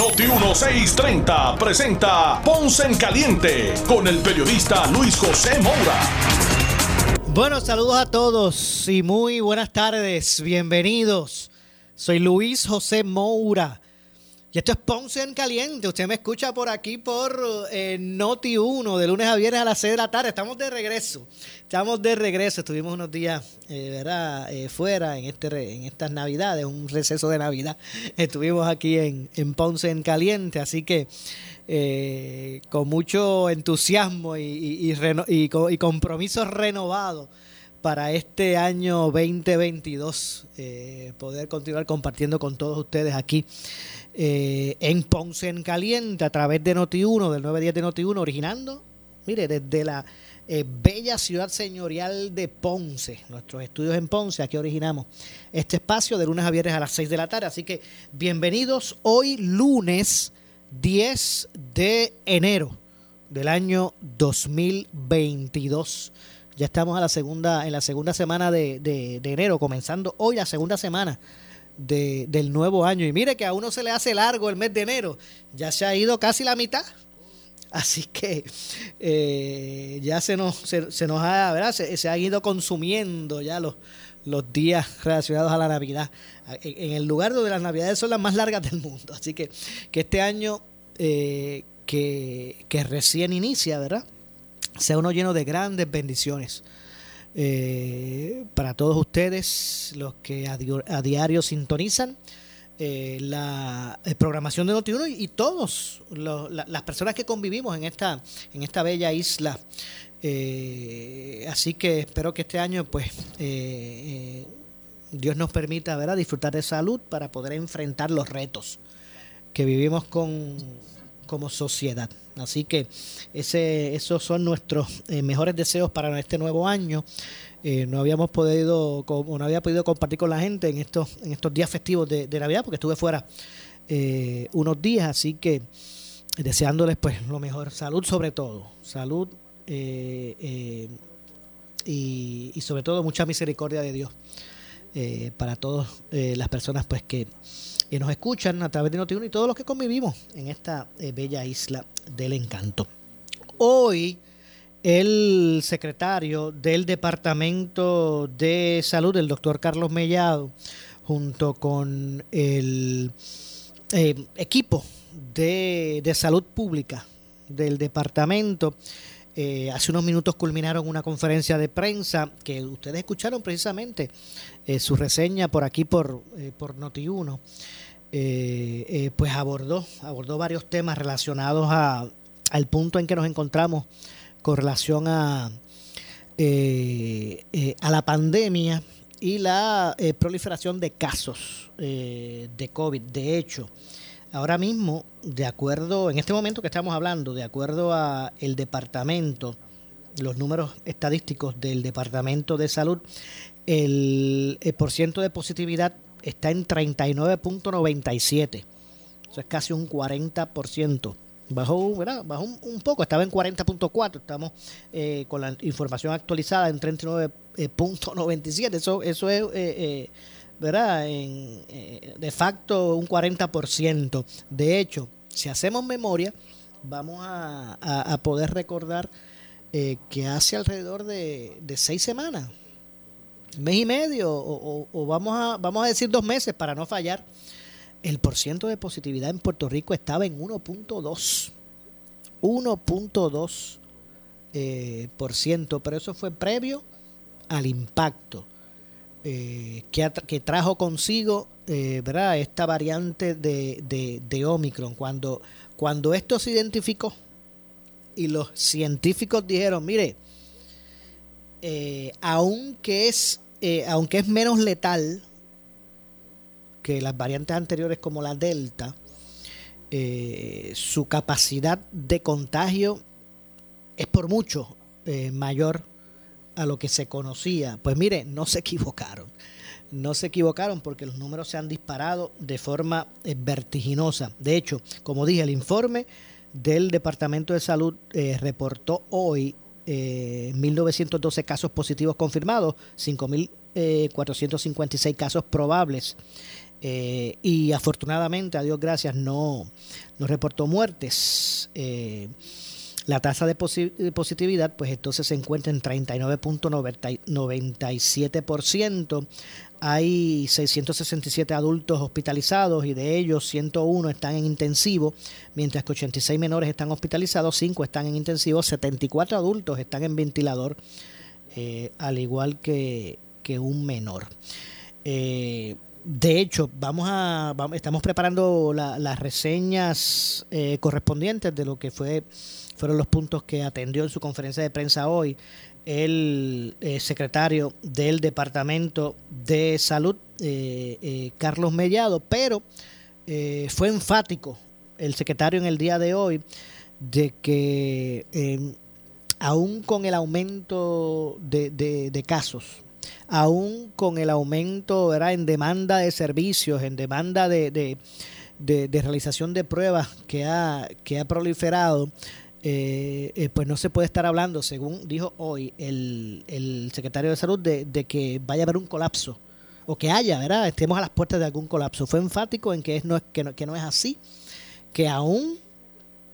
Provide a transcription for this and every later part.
Noti 1630 presenta Ponce en Caliente con el periodista Luis José Moura. Bueno, saludos a todos y muy buenas tardes. Bienvenidos. Soy Luis José Moura y esto es Ponce en Caliente. Usted me escucha por aquí por eh, Noti 1, de lunes a viernes a las 6 de la tarde. Estamos de regreso. Estamos de regreso. Estuvimos unos días eh, ¿verdad? Eh, fuera en, este, en estas Navidades, un receso de Navidad. Estuvimos aquí en, Ponce en Caliente. Así que con mucho entusiasmo y, y, compromisos renovados para este año 2022, poder continuar compartiendo con todos ustedes aquí eh, en Ponce en Caliente a través de Noti1, del 910 de Noti1, originando, mire, desde la eh, bella ciudad señorial de Ponce, nuestros estudios en Ponce, aquí originamos este espacio de lunes a viernes a las 6 de la tarde. Así que bienvenidos hoy lunes 10 de enero del año 2022. Ya estamos a la segunda, en la segunda semana de, de enero, comenzando hoy la segunda semana del nuevo año. Y mire que a uno se le hace largo el mes de enero, ya se ha ido casi la mitad. Así que eh, ya se nos, se, nos ha, ¿verdad? Se, han ido consumiendo ya los, los días relacionados a la Navidad, en, el lugar donde las Navidades son las más largas del mundo. Así que, que este año eh, que, que recién inicia, ¿verdad? Sea uno lleno de grandes bendiciones eh, para todos ustedes, los que a, diario sintonizan eh, la eh, programación de Notiuno y, y todos las personas que convivimos en esta, en esta bella isla. así que espero que este año, pues, Dios nos permita ¿verdad? disfrutar de salud para poder enfrentar los retos que vivimos con, como sociedad. Así que ese, esos son nuestros eh, mejores deseos para este nuevo año. Eh, no habíamos podido, no había podido compartir con la gente en estos, en estos días festivos de, Navidad, porque estuve fuera eh, unos días, así que deseándoles pues lo mejor, salud sobre todo, salud y, y, sobre todo mucha misericordia de Dios para todas las personas pues que que nos escuchan a través de Notiuno y todos los que convivimos en esta eh, bella isla del encanto. Hoy el secretario del Departamento de Salud, el doctor Carlos Mellado, junto con el eh, equipo de, salud pública del departamento, eh, hace unos minutos culminaron una conferencia de prensa que ustedes escucharon precisamente su reseña por aquí por, por Noti1 eh, eh, pues abordó, abordó varios temas relacionados a, al punto en que nos encontramos con relación a, eh, a la pandemia y la proliferación de casos de COVID. De hecho, ahora mismo, de acuerdo, en este momento que estamos hablando, de acuerdo a el departamento, los números estadísticos del Departamento de Salud, el, el porciento de positividad está en 39.97. Eso es casi un 40%. Bajó, ¿verdad? Bajó un, poco, estaba en 40.4. Estamos eh, con la información actualizada en 39.97. Eso, eso es, eh, eh, ¿verdad? En, de facto, un 40%. De hecho, si hacemos memoria, vamos a, poder recordar que hace alrededor de, de seis semanas, mes y medio o, vamos, a, vamos a decir dos meses para no fallar, el porciento de positividad en Puerto Rico estaba en 1.2. 1.2 eh, por ciento, pero eso fue previo al impacto eh, que, que, trajo consigo eh, ¿verdad? esta variante de, de, de, Omicron. Cuando, cuando esto se identificó y los científicos dijeron, mire, eh, aunque, es, aunque es menos letal que las variantes anteriores como la Delta, su capacidad de contagio es por mucho mayor a lo que se conocía. Pues mire, no se equivocaron. No se equivocaron porque los números se han disparado de forma eh, vertiginosa. De hecho, como dije, el informe del Departamento de Salud reportó hoy 1.912 casos positivos confirmados, 5.456 casos probables. Eh, y afortunadamente, a Dios gracias, no, no reportó muertes. Eh, la tasa de, positividad, pues entonces se encuentra en 39.97%. Hay 667 adultos hospitalizados y de ellos 101 están en intensivo, mientras que 86 menores están hospitalizados, 5 están en intensivo, 74 adultos están en ventilador, eh, al igual que, que un menor. Eh, de hecho, vamos a, estamos preparando las reseñas eh, correspondientes de lo que fue fueron los puntos que atendió en su conferencia de prensa hoy el eh, secretario del Departamento de Salud, eh, Carlos Mellado, pero fue enfático el secretario en el día de hoy de que aún con el aumento de casos, aún con el aumento en demanda de servicios, en demanda de, realización de pruebas que ha, que ha proliferado, eh, eh, pues no se puede estar hablando, según dijo hoy el, secretario de Salud, de, que vaya a haber un colapso o que haya, ¿verdad? Estemos a las puertas de algún colapso. Fue enfático en que, es, no, es, que, no, que no es así, que aún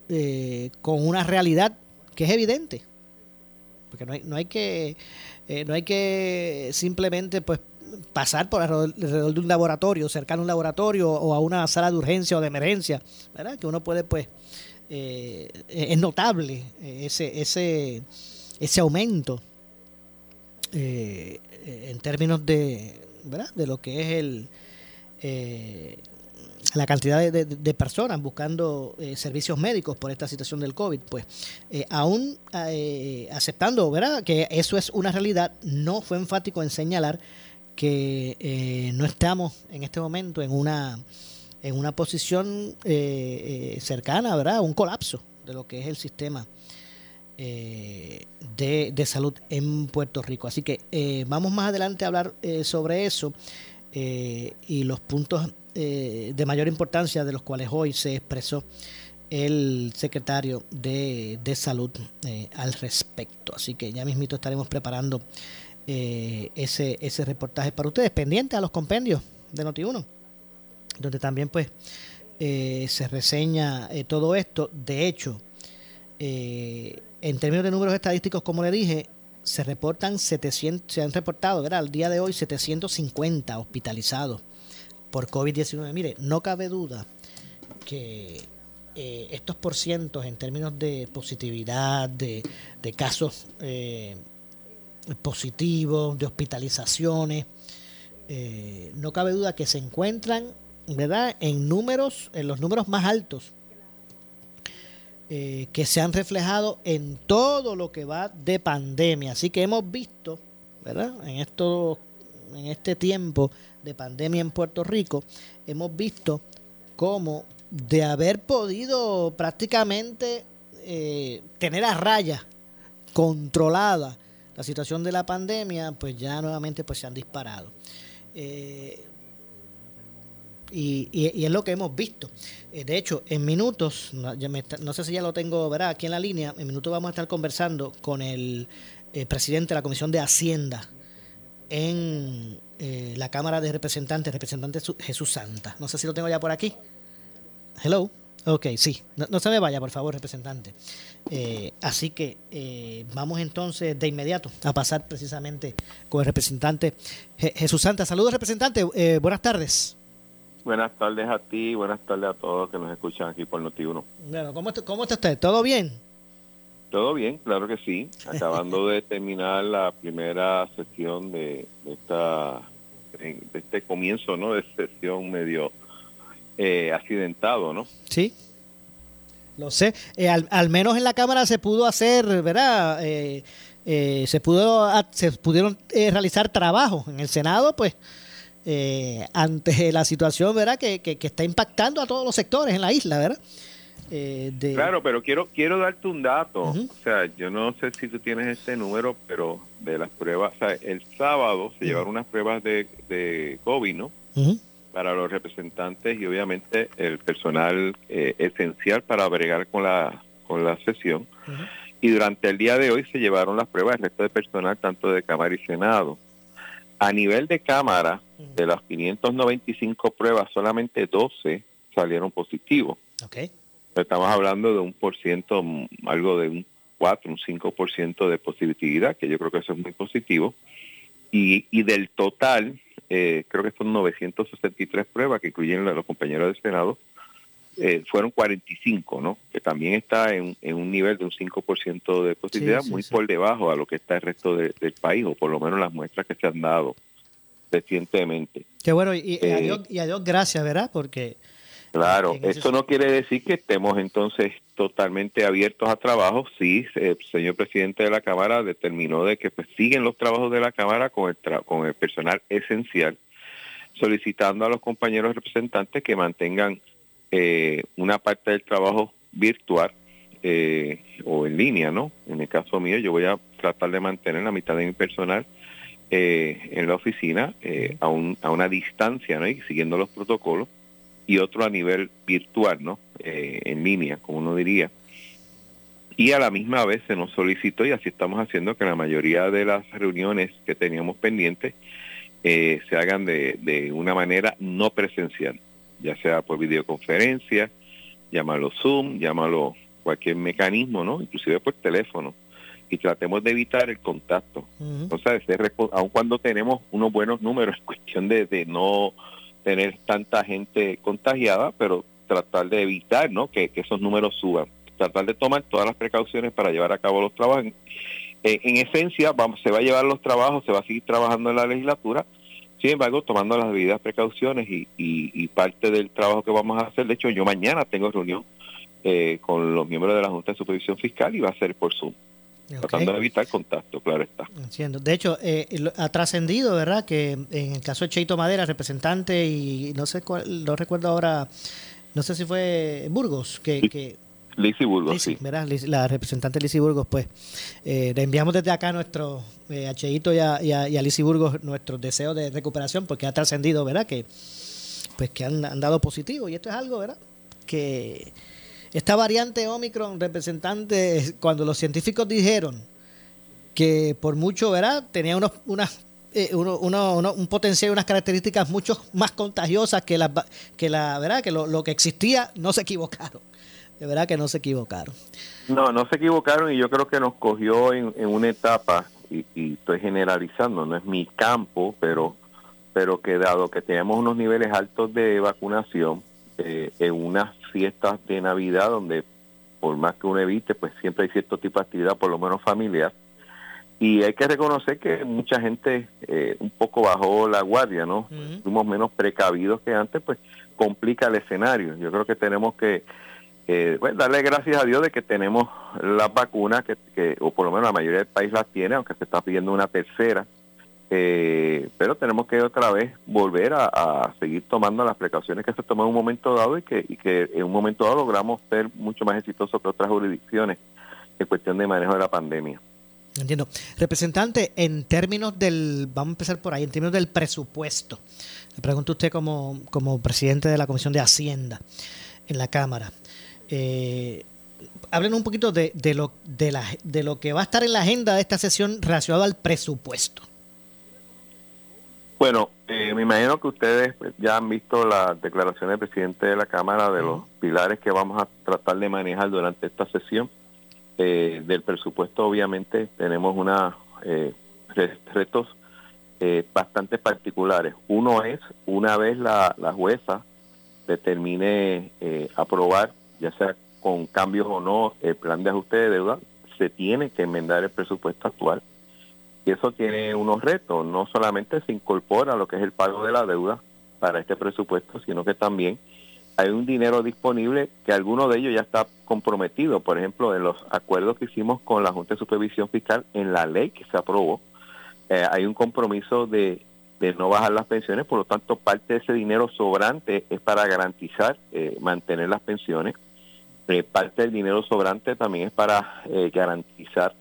eh, con una realidad que es evidente, porque no hay, no hay que eh, no hay que simplemente pues pasar por alrededor de un laboratorio, cercano a un laboratorio o a una sala de urgencia o de emergencia, ¿verdad? Que uno puede pues eh, es notable eh, ese ese ese aumento en términos de ¿verdad? de lo que es el la cantidad de, personas buscando eh, servicios médicos por esta situación del COVID, pues eh, aún eh, aceptando ¿verdad? que eso es una realidad, no fue enfático en señalar que no estamos en este momento en una en una posición cercana ¿verdad? un colapso de lo que es el sistema de, de, salud en Puerto Rico. Así que vamos más adelante a hablar sobre eso y los puntos eh, de mayor importancia de los cuales hoy se expresó el secretario de, Salud eh, al respecto. Así que ya mismito estaremos preparando eh, ese, ese reportaje para ustedes, pendiente a los compendios de Noti1, donde también pues se reseña todo esto. De hecho, en términos de números estadísticos, como le dije, se reportan 700, se han reportado, ¿verdad? Al día de hoy 750 hospitalizados por COVID-19. Mire, no cabe duda que eh, estos porcientos en términos de positividad, de, casos eh, positivos, de hospitalizaciones, eh, no cabe duda que se encuentran, ¿verdad?, en números, en los números más altos que se han reflejado en todo lo que va de pandemia. Así que hemos visto, ¿verdad?, en, esto, en este tiempo de pandemia en Puerto Rico, hemos visto cómo de haber podido prácticamente eh, tener a raya, controlada la situación de la pandemia, pues ya nuevamente pues se han disparado. Eh, y, es lo que hemos visto. Eh, de hecho, en minutos, no, sé si ya lo tengo ¿verdad? aquí en la línea, en minutos vamos a estar conversando con el presidente de la Comisión de Hacienda en eh, la Cámara de Representantes, representante Jesús Santa. No sé si lo tengo ya por aquí. Hello. Ok, sí. No, se me vaya, por favor, representante. Eh, así que eh, vamos entonces de inmediato a pasar precisamente con el representante Jesús Santa. Saludos, representante. buenas tardes. Buenas tardes a ti, buenas tardes a todos que nos escuchan aquí por Noti1. Bueno, ¿cómo, ¿cómo está usted? ¿Todo bien? Todo bien, claro que sí. Acabando de terminar la primera sesión de, esta de este comienzo, ¿no? De sesión medio eh, accidentado, ¿no? Sí. Lo sé. Eh, al, menos en la cámara se pudo hacer, ¿verdad? Eh, se pudo se pudieron realizar trabajos. En el Senado, pues eh, ante la situación, ¿verdad? Que, que, está impactando a todos los sectores en la isla, ¿verdad? Eh, claro, pero quiero quiero darte un dato. O sea, yo no sé si tú tienes este número, pero de las pruebas, o sea, el sábado se llevaron unas pruebas de, de COVID, ¿no? Para los representantes y obviamente el personal eh, esencial para bregar con la, con la sesión. Y durante el día de hoy se llevaron las pruebas del resto de personal, tanto de Cámara y Senado. A nivel de Cámara, de las 595 pruebas, solamente 12 salieron positivos. Okay. Estamos hablando de un por ciento, algo de un 4, un 5% de positividad, que yo creo que eso es muy positivo. Y, y del total, eh, creo que son 963 pruebas que incluyen a los compañeros del Senado, eh, fueron 45, ¿no? Que también está en, un nivel de un 5% de positividad, muy por debajo a lo que está el resto del país, o por lo menos las muestras que se han dado recientemente. Qué bueno, y, a, Dios, y a Dios gracias, ¿verdad? Porque Claro, eso no quiere decir que estemos entonces totalmente abiertos a trabajo. Sí, el señor presidente de la Cámara determinó de que pues, siguen los trabajos de la Cámara con el, con el personal esencial, solicitando a los compañeros representantes que mantengan eh, una parte del trabajo virtual eh, o en línea, ¿no? En el caso mío, yo voy a tratar de mantener la mitad de mi personal eh, en la oficina a, un, a una distancia, ¿no? Y siguiendo los protocolos y otro a nivel virtual, ¿no? Eh, en línea, como uno diría. Y a la misma vez se nos solicitó, y así estamos haciendo, que la mayoría de las reuniones que teníamos pendientes eh, se hagan de, de una manera no presencial, ya sea por videoconferencia, llámalo Zoom, llámalo cualquier mecanismo, ¿no? Inclusive por teléfono. Y tratemos de evitar el contacto. O sea, aun cuando tenemos unos buenos números, es cuestión de, de no tener tanta gente contagiada, pero tratar de evitar ¿no? que, esos números suban. Tratar de tomar todas las precauciones para llevar a cabo los trabajos. En, esencia, vamos, se va a llevar los trabajos, se va a seguir trabajando en la legislatura, sin embargo, tomando las debidas precauciones y, y, parte del trabajo que vamos a hacer, de hecho, yo mañana tengo reunión eh, con los miembros de la Junta de Supervisión Fiscal y va a ser por Zoom. Tratando de evitar contacto, claro está. Entiendo. De hecho, eh, ha trascendido, ¿verdad? Que en el caso de Cheito Madera, representante, y no sé cuál, no recuerdo ahora, no sé si fue Burgos, que... que Burgos, sí. la representante Lizzy Burgos, pues, eh, le enviamos desde acá nuestro, eh, a Cheito y a, y a, Burgos nuestros deseos de recuperación, porque ha trascendido, ¿verdad? Que, pues, que han, han dado positivo, y esto es algo, ¿verdad? Que esta variante Omicron, representante, cuando los científicos dijeron que por mucho, ¿verdad? Tenía unos, unas, eh, un potencial y unas características mucho más contagiosas que la, que la ¿verdad? Que lo, que existía, no se equivocaron. De verdad que no se equivocaron. No, no se equivocaron y yo creo que nos cogió en, una etapa, y, y, estoy generalizando, no es mi campo, pero, pero que dado que tenemos unos niveles altos de vacunación, eh, en unas fiestas de Navidad donde por más que uno evite, pues siempre hay cierto tipo de actividad, por lo menos familiar. Y hay que reconocer que mucha gente eh, un poco bajó la guardia, ¿no? Fuimos menos precavidos que antes, pues complica el escenario. Yo creo que tenemos que eh, darle gracias a Dios de que tenemos las vacunas, que, o por lo menos la mayoría del país las tiene, aunque se está pidiendo una tercera. Eh, pero tenemos que otra vez volver a, seguir tomando las precauciones que se tomó en un momento dado y que, y que en un momento dado logramos ser mucho más exitosos que otras jurisdicciones en cuestión de manejo de la pandemia. Entiendo. Representante, en términos del, vamos a empezar por ahí, en términos del presupuesto, le pregunto a usted como, como presidente de la Comisión de Hacienda en la Cámara. Eh, hablen un poquito de, de, lo, de, la, de lo que va a estar en la agenda de esta sesión relacionado al presupuesto. Bueno, eh, me imagino que ustedes ya han visto la declaración del presidente de la Cámara de los pilares que vamos a tratar de manejar durante esta sesión. Eh, del presupuesto, obviamente, tenemos una eh, retos eh, bastante particulares. Uno es, una vez la, la jueza determine aprobar, ya sea con cambios o no, el plan de ajuste de deuda, se tiene que enmendar el presupuesto actual y eso tiene unos retos. No solamente se incorpora lo que es el pago de la deuda para este presupuesto, sino que también hay un dinero disponible que alguno de ellos ya está comprometido. Por ejemplo, en los acuerdos que hicimos con la Junta de Supervisión Fiscal, en la ley que se aprobó, eh, hay un compromiso de de no bajar las pensiones, por lo tanto parte de ese dinero sobrante es para garantizar eh, mantener las pensiones, eh, parte del dinero sobrante también es para eh, garantizar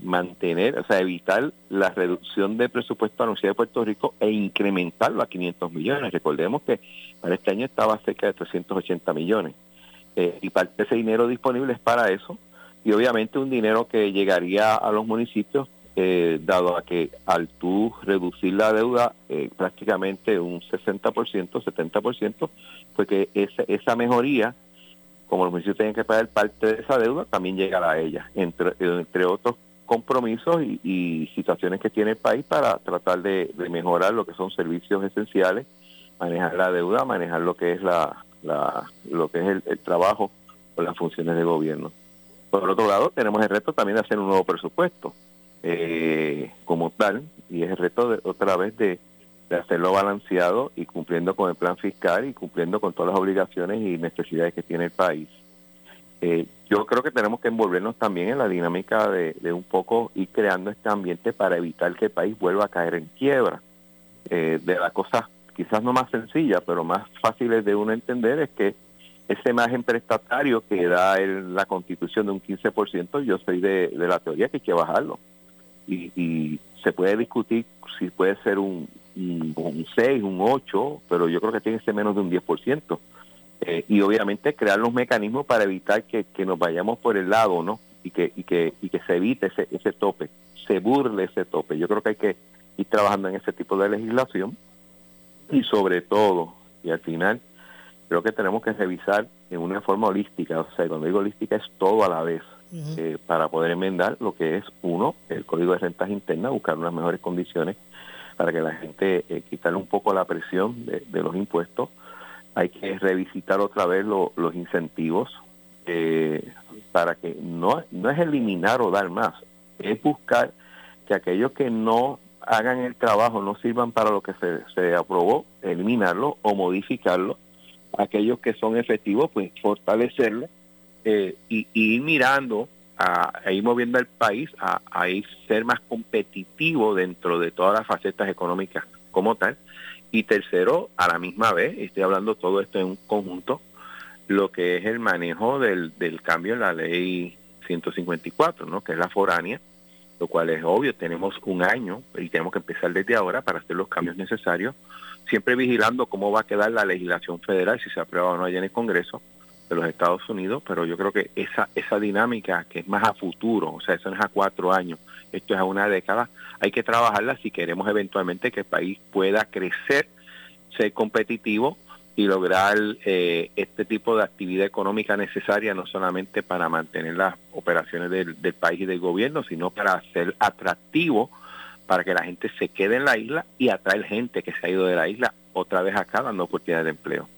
mantener, o sea, evitar la reducción del presupuesto anunciado de Puerto Rico e incrementarlo a 500 millones. Recordemos que para este año estaba cerca de 380 millones y parte de ese dinero disponible es para eso y obviamente un dinero que llegaría a los municipios eh, dado a que al tú reducir la deuda eh, prácticamente un 60%, 70%, pues que esa, esa mejoría, como los municipios tienen que pagar parte de esa deuda, también llegará a ella, entre, entre otros compromisos y, situaciones que tiene el país para tratar de, mejorar lo que son servicios esenciales, manejar la deuda, manejar lo que es la, la lo que es el, el trabajo o las funciones de gobierno. Por otro lado, tenemos el reto también de hacer un nuevo presupuesto eh, como tal, y es el reto de, otra vez de, hacerlo balanceado y cumpliendo con el plan fiscal y cumpliendo con todas las obligaciones y necesidades que tiene el país. Eh, yo creo que tenemos que envolvernos también en la dinámica de, un poco ir creando este ambiente para evitar que el país vuelva a caer en quiebra. Eh, de las cosas quizás no más sencillas, pero más fáciles de uno entender es que ese imagen prestatario que da la constitución de un 15%, yo soy de la teoría que hay que bajarlo y, se puede discutir si puede ser un, un, 6, un 8, pero yo creo que tiene que ser menos de un 10%. Eh, y obviamente crear los mecanismos para evitar que, nos vayamos por el lado, ¿no? Y que, y que, y que se evite ese, ese tope, se burle ese tope. Yo creo que hay que ir trabajando en ese tipo de legislación y sobre todo, y al final, creo que tenemos que revisar en una forma holística, o sea, cuando digo holística es todo a la vez, eh, para poder enmendar lo que es, uno, el código de rentas internas, buscar unas mejores condiciones para que la gente eh, quitarle un poco la presión de, los impuestos. Hay que revisitar otra vez los incentivos eh, para que no, no es eliminar o dar más, es buscar que aquellos que no hagan el trabajo, no sirvan para lo que se, se aprobó, eliminarlo o modificarlo. Aquellos que son efectivos, pues fortalecerlo eh, y, ir mirando a, ir moviendo el país a, a, ir ser más competitivo dentro de todas las facetas económicas como tal. Y tercero, a la misma vez, estoy hablando todo esto en un conjunto, lo que es el manejo del, del cambio en la ley 154, ¿no? que es la foránea, lo cual es obvio, tenemos un año y tenemos que empezar desde ahora para hacer los cambios necesarios, siempre vigilando cómo va a quedar la legislación federal, si se aprueba o no allá en el Congreso, de los Estados Unidos, pero yo creo que esa, esa dinámica que es más a futuro, o sea, eso no es a cuatro años, esto es a una década, hay que trabajarla si queremos eventualmente que el país pueda crecer, ser competitivo y lograr eh, este tipo de actividad económica necesaria no solamente para mantener las operaciones del, país y del gobierno, sino para ser atractivo para que la gente se quede en la isla y atraer gente que se ha ido de la isla otra vez acá dando oportunidades de empleo.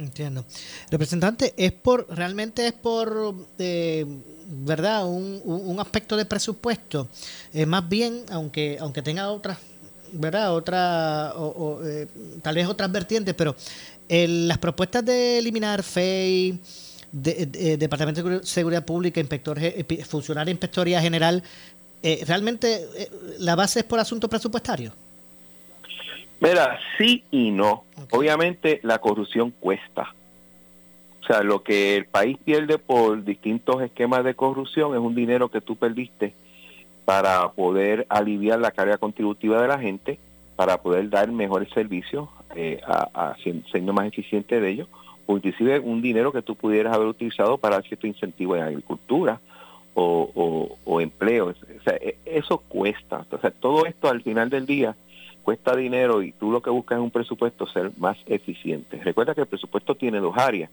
Entiendo. Representante, ¿es por, realmente es por, eh, verdad, un, un, aspecto de presupuesto? Eh, más bien, aunque, aunque tenga otras, verdad, otra, o, eh, tal vez otras vertientes, pero las propuestas de eliminar FEI, de, Departamento de Seguridad Pública, inspector, funcionario de Inspectoría General, ¿realmente la base es por asunto presupuestario? Mira, sí y no. Obviamente la corrupción cuesta. O sea, lo que el país pierde por distintos esquemas de corrupción es un dinero que tú perdiste para poder aliviar la carga contributiva de la gente, para poder dar mejores servicios, eh, a, siendo más eficiente de ellos, o inclusive un dinero que tú pudieras haber utilizado para cierto incentivo en agricultura o, o, o empleo. O sea, e, eso cuesta. O sea, todo esto al final del día cuesta dinero y tú lo que buscas es un presupuesto ser más eficiente. Recuerda que el presupuesto tiene dos áreas.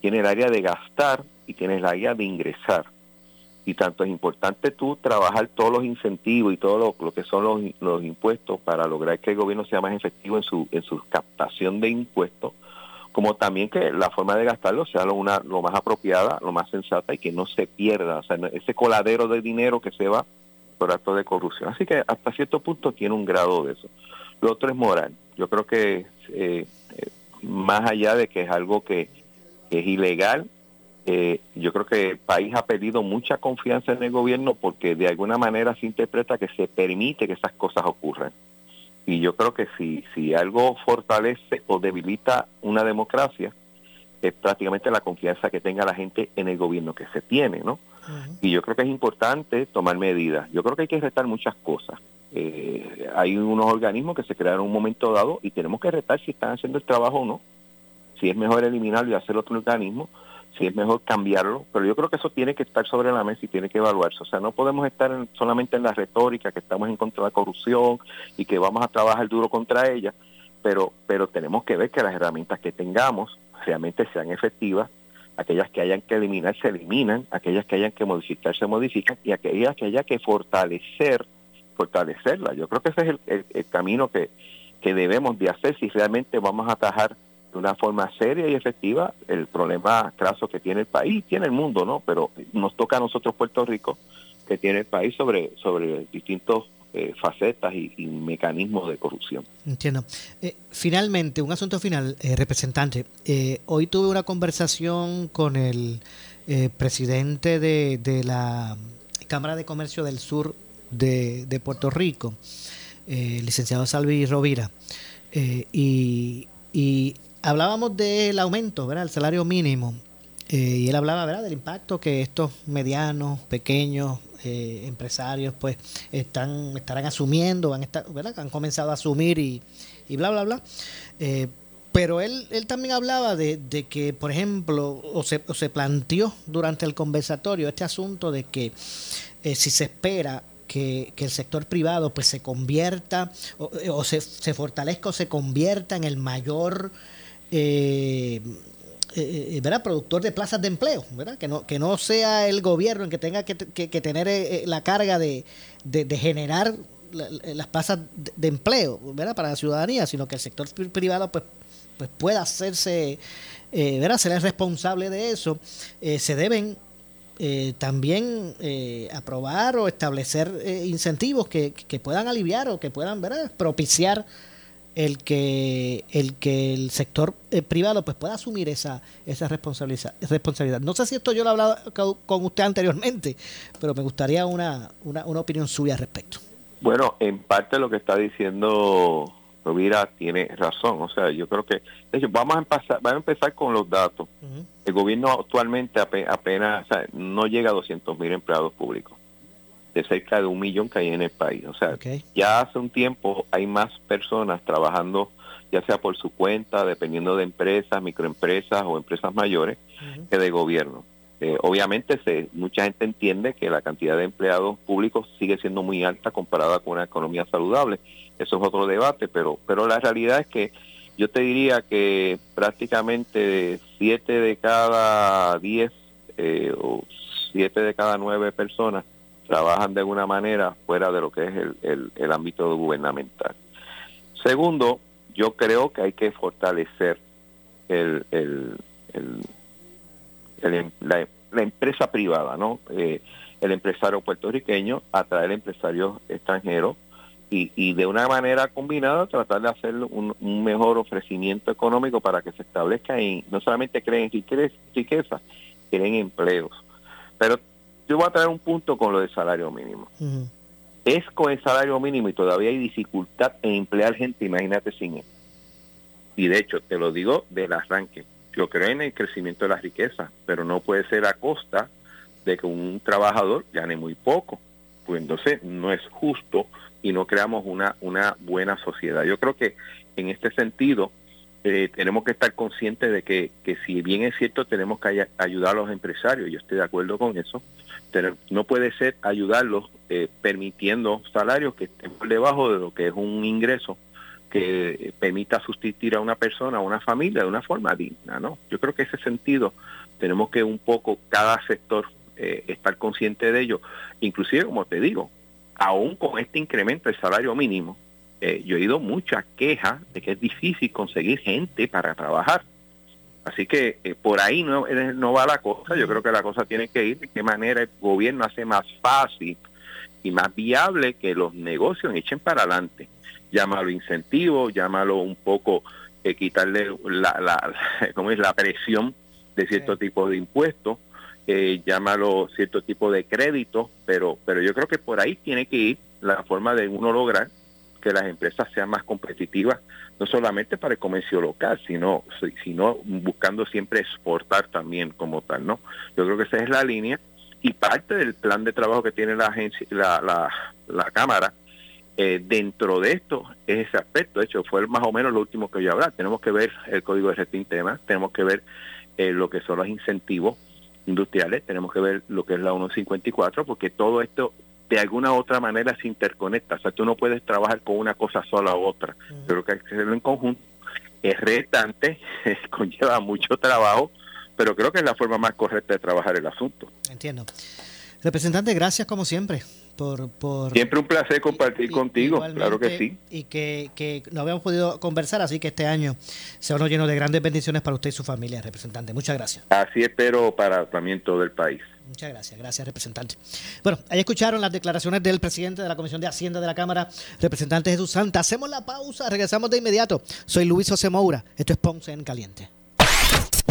Tiene el área de gastar y tiene el área de ingresar. Y tanto es importante tú trabajar todos los incentivos y todo lo, que son los, los, impuestos para lograr que el gobierno sea más efectivo en su, en su captación de impuestos, como también que la forma de gastarlo sea lo, una, lo más apropiada, lo más sensata y que no se pierda. O sea, ese coladero de dinero que se va actos de corrupción. Así que hasta cierto punto tiene un grado de eso. Lo otro es moral. Yo creo que eh, eh, más allá de que es algo que, es ilegal, eh, yo creo que el país ha perdido mucha confianza en el gobierno porque de alguna manera se interpreta que se permite que esas cosas ocurran. Y yo creo que si, si algo fortalece o debilita una democracia, es prácticamente la confianza que tenga la gente en el gobierno que se tiene, ¿no? Y yo creo que es importante tomar medidas. Yo creo que hay que retar muchas cosas. Eh, hay unos organismos que se crearon en un momento dado y tenemos que retar si están haciendo el trabajo o no. Si es mejor eliminarlo y hacer otro organismo, si es mejor cambiarlo, pero yo creo que eso tiene que estar sobre la mesa y tiene que evaluarse. O sea, no podemos estar solamente en la retórica que estamos en contra de la corrupción y que vamos a trabajar duro contra ella, pero, pero tenemos que ver que las herramientas que tengamos realmente sean efectivas, aquellas que hayan que eliminar se eliminan, aquellas que hayan que modificar se modifican y aquellas que haya que fortalecer, fortalecerlas. Yo creo que ese es el, camino que, que debemos de hacer si realmente vamos a atajar de una forma seria y efectiva el problema craso que tiene el país, tiene el mundo, ¿no? Pero nos toca a nosotros Puerto Rico que tiene el país sobre sobre distintos eh, facetas y, mecanismos de corrupción. Entiendo. Eh, finalmente, un asunto final, eh, representante. hoy tuve una conversación con el presidente de, de, la Cámara de Comercio del Sur de, Puerto Rico, el licenciado Salvi Rovira, y, y hablábamos del aumento, ¿verdad? El salario mínimo. y él hablaba, ¿verdad? Del impacto que estos medianos, pequeños, eh, empresarios pues están estarán asumiendo, van estar, ¿verdad? han comenzado a asumir y, bla, bla, bla. Eh, pero él, él también hablaba de, que, por ejemplo, o se, o se, planteó durante el conversatorio este asunto de que eh, si se espera que, el sector privado pues se convierta o, se, se, fortalezca o se convierta en el mayor eh, eh, eh productor de plazas de empleo, ¿verdad? Que no, que no sea el gobierno el que tenga que, tener eh, eh, la carga de, generar las plazas de, empleo, ¿verdad? Para la ciudadanía, sino que el sector privado pues, pues pueda hacerse, eh, ¿verdad? Ser responsable de eso. se deben también aprobar o establecer incentivos que, que, puedan aliviar o que puedan ¿verdad? propiciar el que el que el sector eh, privado pues pueda asumir esa esa responsabilidad responsabilidad. No sé si esto yo lo he hablado con usted anteriormente pero me gustaría una, una, una opinión suya al respecto. Bueno en parte lo que está diciendo Rovira tiene razón. O sea yo creo que de hecho vamos a empezar vamos a empezar con los datos. El gobierno actualmente apenas no llega a 200 mil empleados públicos de cerca de un millón que hay en el país. O sea, ya hace un tiempo hay más personas trabajando, ya sea por su cuenta, dependiendo de empresas, microempresas o empresas mayores, que de gobierno. Eh, obviamente se, mucha gente entiende que la cantidad de empleados públicos sigue siendo muy alta comparada con una economía saludable. Eso es otro debate, pero, pero la realidad es que yo te diría que prácticamente siete de cada diez eh, o siete de cada nueve personas trabajan de alguna manera fuera de lo que es el, el, ámbito gubernamental. Segundo, yo creo que hay que fortalecer el, el, la, empresa privada, ¿no? Eh, el empresario puertorriqueño, atraer empresarios extranjeros y, y de una manera combinada tratar de hacer un, un, mejor ofrecimiento económico para que se establezca y no solamente creen riqueza, creen empleos. Pero yo voy a traer un punto con lo del salario mínimo. Es con el salario mínimo y todavía hay dificultad en emplear gente, imagínate sin él. Y de hecho, te lo digo del arranque. Yo creo en el crecimiento de la riqueza, pero no puede ser a costa de que un trabajador gane muy poco. Pues entonces no es justo y no creamos una, una buena sociedad. Yo creo que en este sentido eh, tenemos que estar conscientes de que, que si bien es cierto tenemos que ayudar a los empresarios, yo estoy de acuerdo con eso, no puede ser ayudarlos eh, permitiendo salarios que estén por debajo de lo que es un ingreso que permita sustituir a una persona, a una familia de una forma digna, ¿no? Yo creo que ese sentido tenemos que un poco cada sector eh, estar consciente de ello, inclusive como te digo, aún con este incremento del salario mínimo, eh, yo he oído muchas quejas de que es difícil conseguir gente para trabajar. Así que eh, por ahí no, eh, no va la cosa. Yo creo que la cosa tiene que ir de qué manera el gobierno hace más fácil y más viable que los negocios echen para adelante. Llámalo incentivo, llámalo un poco eh, quitarle la, la, ¿cómo es? la presión de cierto tipo de impuestos, eh, llámalo cierto tipo de crédito, pero, pero yo creo que por ahí tiene que ir la forma de uno lograr que las empresas sean más competitivas, no solamente para el comercio local, sino, sino buscando siempre exportar también como tal, ¿no? Yo creo que esa es la línea y parte del plan de trabajo que tiene la agencia, la, la, la Cámara eh, dentro de esto es ese aspecto. De hecho, fue más o menos lo último que yo hablar. Tenemos que ver el código de gestión tema, tenemos que ver eh, lo que son los incentivos industriales, tenemos que ver lo que es la 154, porque todo esto de alguna u otra manera se interconecta. O sea, tú no puedes trabajar con una cosa sola u otra. Creo que hay que hacerlo en conjunto. Es retante, conlleva mucho trabajo, pero creo que es la forma más correcta de trabajar el asunto. Entiendo. Representante, gracias como siempre. Por, por, Siempre un placer compartir contigo, claro que sí. Y que, que no habíamos podido conversar, así que este año se nos lleno de grandes bendiciones para usted y su familia, representante. Muchas gracias. Así espero para también todo el país. Muchas gracias, gracias, representante. Bueno, ahí escucharon las declaraciones del presidente de la Comisión de Hacienda de la Cámara, representante Jesús Santa. Hacemos la pausa, regresamos de inmediato. Soy Luis José Moura, esto es Ponce en Caliente.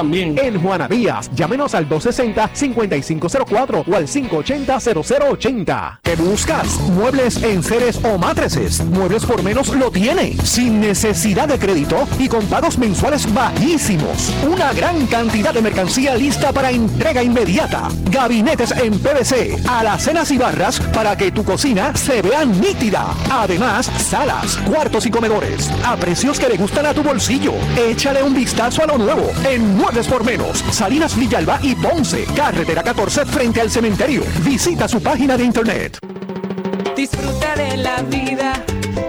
En Juana Díaz, llámenos al 260-5504 o al 580-0080. ¿Qué buscas? Muebles en seres o matrices. Muebles por menos lo tiene. Sin necesidad de crédito y con pagos mensuales bajísimos. Una gran cantidad de mercancía lista para entrega inmediata. Gabinetes en PVC, alacenas y barras para que tu cocina se vea nítida. Además, salas, cuartos y comedores a precios que le gustan a tu bolsillo. Échale un vistazo a lo nuevo en Por Menos, Salinas Villalba y Ponce, carretera 14 frente al cementerio. Visita su página de internet. Disfruta de la vida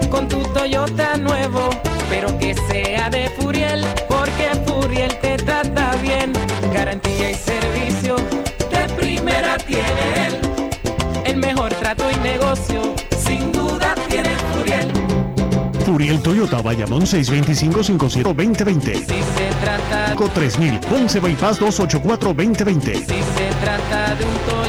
con tu Toyota nuevo, pero que sea de Furiel, porque Furiel te trata bien. Garantía y servicio de primera tiene él. Furiel Toyota Bayamón 625-57-2020. Si se trata, Con 3000, Ponce Bypass 284-2020. si se trata de un Toyota,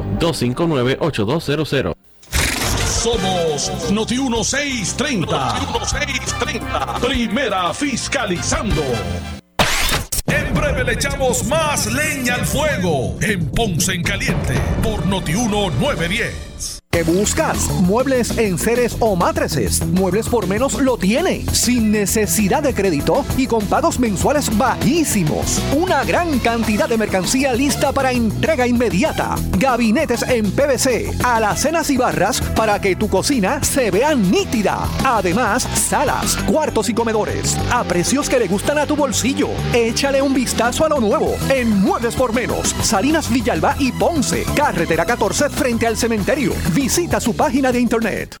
259-8200. Somos Noti 1630. Noti 1630. Primera fiscalizando. Breve le echamos más leña al fuego en Ponce en Caliente por Noti 910. ¿Qué buscas? Muebles en seres o matrices. Muebles por menos lo tiene. Sin necesidad de crédito y con pagos mensuales bajísimos. Una gran cantidad de mercancía lista para entrega inmediata. Gabinetes en PVC, alacenas y barras para que tu cocina se vea nítida. Además, salas, cuartos y comedores a precios que le gustan a tu bolsillo. Échale un vistazo a lo nuevo en Muebles por Menos, Salinas Villalba y Ponce, carretera 14 frente al cementerio. Visita su página de internet.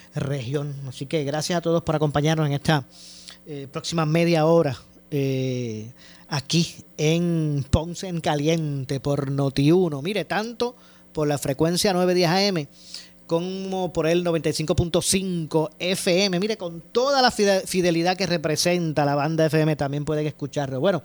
región. Así que gracias a todos por acompañarnos en esta eh, próxima media hora. Eh, aquí en Ponce en Caliente por Noti1. Mire, tanto por la frecuencia 910 AM como por el 95.5 FM. Mire, con toda la fidelidad que representa la banda FM también pueden escucharlo. Bueno,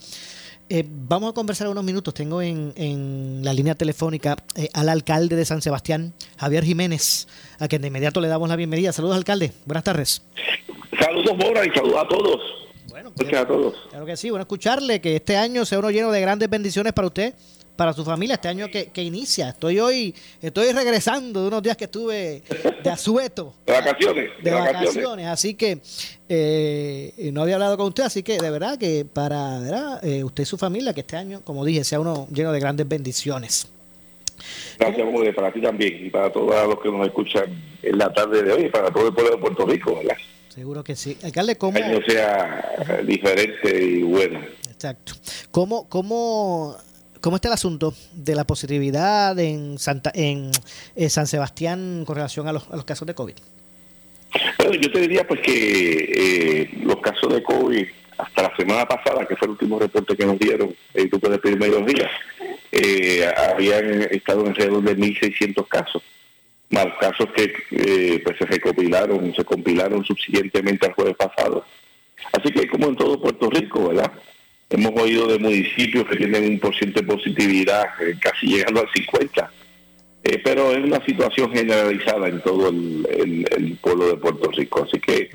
eh, vamos a conversar unos minutos. Tengo en, en la línea telefónica eh, al alcalde de San Sebastián, Javier Jiménez, a quien de inmediato le damos la bienvenida. Saludos, alcalde. Buenas tardes. Saludos, Mora, y saludos a todos. Bueno, Gracias a todos. Claro que sí, bueno escucharle, que este año sea uno lleno de grandes bendiciones para usted, para su familia, este año que, que inicia. Estoy hoy, estoy regresando de unos días que estuve de asueto. De vacaciones. De vacaciones, así que eh, no había hablado con usted, así que de verdad que para ¿verdad? Eh, usted y su familia, que este año, como dije, sea uno lleno de grandes bendiciones. Gracias, Mora, para ti también y para todos los que nos escuchan en la tarde de hoy y para todo el pueblo de Puerto Rico, ¿verdad? Seguro que sí. Alcalde, ¿cómo? El año sea diferente y bueno. Exacto. ¿Cómo, cómo, cómo está el asunto de la positividad en Santa, en eh, San Sebastián con relación a los, casos de COVID? Bueno, yo te diría pues que eh, los casos de COVID hasta la semana pasada, que fue el último reporte que nos dieron el grupo de primeros días, eh, habían estado en alrededor de 1.600 casos, más casos que eh, pues se recopilaron, se compilaron subsiguientemente al jueves pasado. Así que como en todo Puerto Rico, ¿verdad? Hemos oído de municipios que tienen un porcentaje de positividad eh, casi llegando al 50%. Eh, pero es una situación generalizada en todo el, el- el pueblo de Puerto Rico. Así que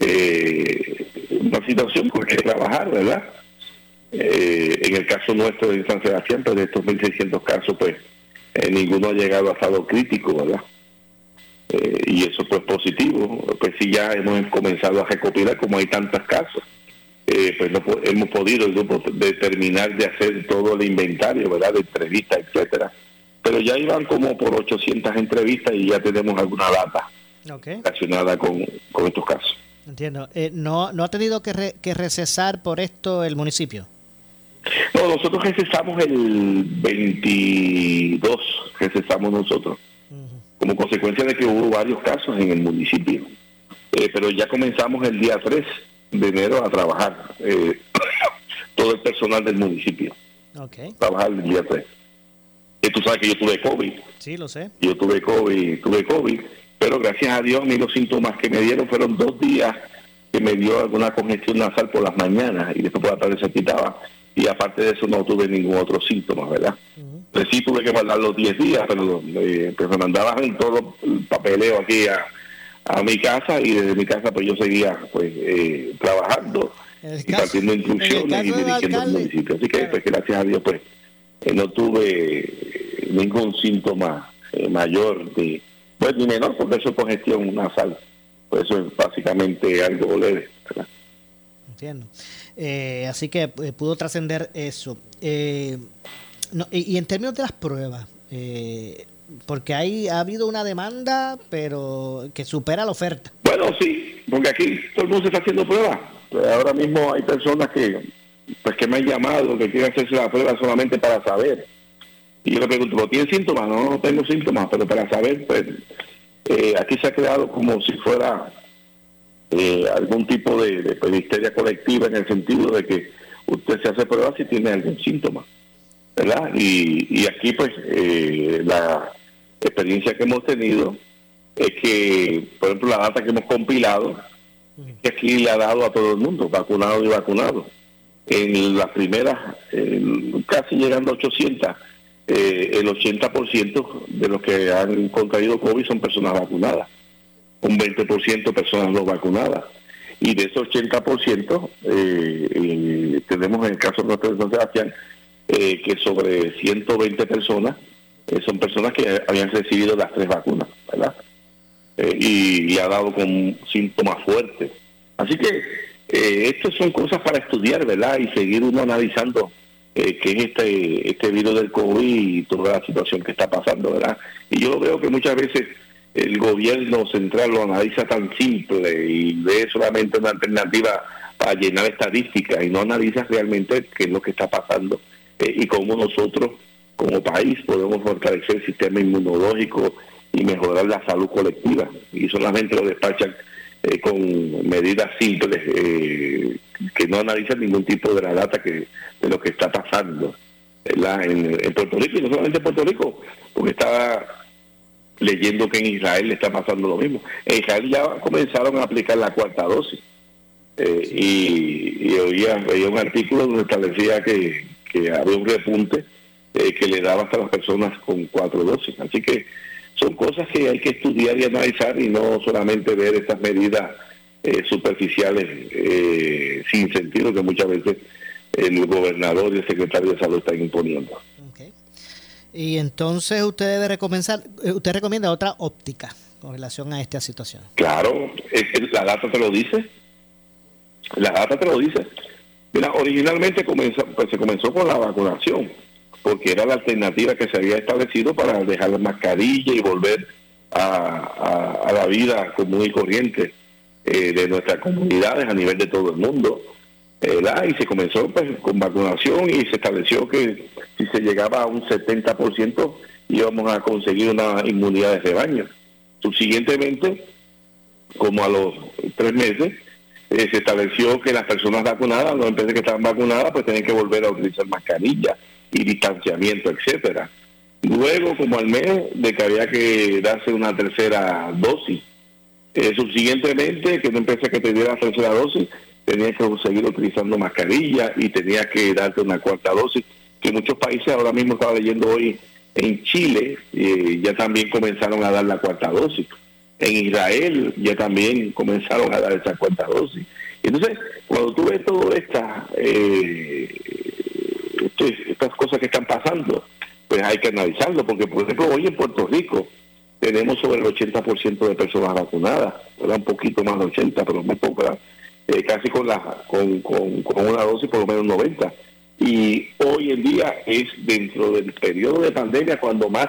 eh, una situación con que trabajar, ¿verdad? Eh, en el caso nuestro de San Sebastián, pues de estos 1.600 casos, pues ninguno ha llegado a estado crítico, ¿verdad? Y eso pues positivo, pues sí ya hemos comenzado a recopilar, como hay tantos casos, eh, pues no hemos podido el grupo determinar de hacer todo el inventario, ¿verdad? De entrevistas, etcétera. Pero ya iban como por 800 entrevistas y ya tenemos alguna data relacionada con, con estos casos. entiendo. Eh, ¿no, ¿No ha tenido que, re- que recesar por esto el municipio? No, nosotros recesamos el 22, recesamos nosotros, como consecuencia de que hubo varios casos en el municipio. Eh, pero ya comenzamos el día 3 de enero a trabajar, eh, todo el personal del municipio, trabajar el día 3. Y tú sabes que yo tuve COVID, sí, lo sé. yo tuve COVID, tuve COVID, pero gracias a Dios a mí los síntomas que me dieron fueron dos días que me dio alguna congestión nasal por las mañanas y después por la tarde se quitaba. Y aparte de eso no tuve ningún otro síntoma, ¿verdad? Pues sí tuve que mandar los 10 días, pero eh, pues me mandaban todo el papeleo aquí a, a mi casa y desde mi casa pues yo seguía pues eh, trabajando y partiendo instrucciones y dirigiendo el municipio. Así que claro. pues gracias a Dios pues eh, no tuve eh, ningún síntoma eh, mayor de, pues ni menor porque eso es congestión nasal. Pues eso es básicamente algo leve. ¿verdad? Entiendo. Eh, así que pudo trascender eso. Eh, no, y, y en términos de las pruebas, eh, porque hay, ha habido una demanda, pero que supera la oferta. Bueno, sí, porque aquí todo el mundo se está haciendo pruebas. Pues ahora mismo hay personas que pues que me han llamado, que quieren hacerse la prueba solamente para saber. Y yo le pregunto, ¿pero ¿tiene síntomas? No, no tengo síntomas, pero para saber, pues eh, aquí se ha creado como si fuera eh, algún tipo de, de colectiva en el sentido de que usted se hace pruebas si tiene algún síntoma, ¿verdad? Y, y aquí pues eh, la experiencia que hemos tenido es que, por ejemplo, la data que hemos compilado, que aquí le ha dado a todo el mundo, vacunado y vacunado. En las primeras, casi llegando a 800, eh, el 80% de los que han contraído COVID son personas vacunadas, un 20% personas no vacunadas. Y de esos 80%, eh, eh, tenemos en el caso nuestro de San Sebastián, eh, que sobre 120 personas eh, son personas que habían recibido las tres vacunas, ¿verdad? Eh, y, ha dado con síntomas fuertes. Así que eh, estas son cosas para estudiar, ¿verdad? Y seguir uno analizando que es este, este virus del COVID y toda la situación que está pasando, ¿verdad? Y yo veo que muchas veces el gobierno central lo analiza tan simple y ve solamente una alternativa para llenar estadísticas y no analiza realmente qué es lo que está pasando y cómo nosotros como país podemos fortalecer el sistema inmunológico y mejorar la salud colectiva. Y solamente lo despachan eh, con medidas simples eh, que no analizan ningún tipo de la data que de lo que está pasando en, Puerto Rico y no solamente en Puerto Rico, porque estaba leyendo que en Israel le está pasando lo mismo. En Israel ya comenzaron a aplicar la cuarta dosis eh, y, y oía, un artículo donde establecía que, que había un repunte que le daba hasta las personas con cuatro dosis. Así que son cosas que hay que estudiar y analizar y no solamente ver estas medidas eh, superficiales eh, sin sentido que muchas veces el gobernador y el secretario de salud están imponiendo. Y entonces usted debe recomendar, eh, usted recomienda otra óptica con relación a esta situación. Claro, la data te lo dice. La data te lo dice. Mira, originalmente comenzó, pues se comenzó con la vacunación porque era la alternativa que se había establecido para dejar la mascarilla y volver a, la vida común y corriente eh, de nuestras comunidades a nivel de todo el mundo. Y se comenzó pues, con vacunación y se estableció que si se llegaba a un 70% íbamos a conseguir una inmunidad de rebaño. Subsiguientemente, como a los tres meses, eh, se estableció que las personas vacunadas, los empresas que estaban vacunadas, pues tenían que volver a utilizar mascarilla y distanciamiento, etcétera. Luego, como al mes de que había que darse una tercera dosis, eh, subsiguientemente, que una empresa que te diera la tercera dosis tenía que seguir utilizando mascarilla y tenía que darte una cuarta dosis, que muchos países, ahora mismo estaba leyendo hoy en Chile, eh, ya también comenzaron a dar la cuarta dosis. En Israel ya también comenzaron a dar esa cuarta dosis. Entonces, cuando tú ves todo esta, eh, estas cosas que están pasando, pues hay que analizarlo, porque por ejemplo hoy en Puerto Rico tenemos sobre el 80% de personas vacunadas, era un poquito más de 80, pero muy poco, eh, casi con, la, con, con, una dosis por lo menos 90. Y hoy en día es dentro del periodo de pandemia cuando más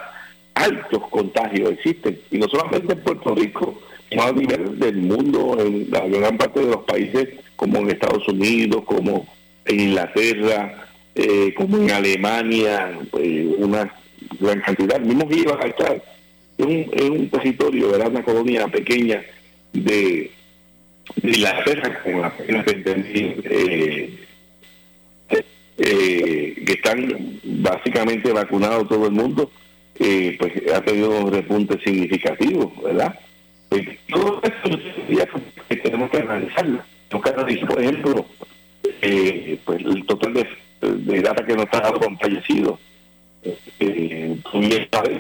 altos contagios existen, y no solamente en Puerto Rico, sino a nivel del mundo, en la gran parte de los países como en Estados Unidos, como en Inglaterra, eh, como en Alemania, eh, una gran cantidad. mismo que iba a estar en un, territorio, era una colonia pequeña de, de Inglaterra, con la eh, eh, que están básicamente vacunados todo el mundo, eh, pues ha tenido un repunte significativo, ¿verdad? todo esto tenemos que analizarlo. Tenemos que analizar, por ejemplo, pues el total de de data que nos está dado con fallecidos. Eh,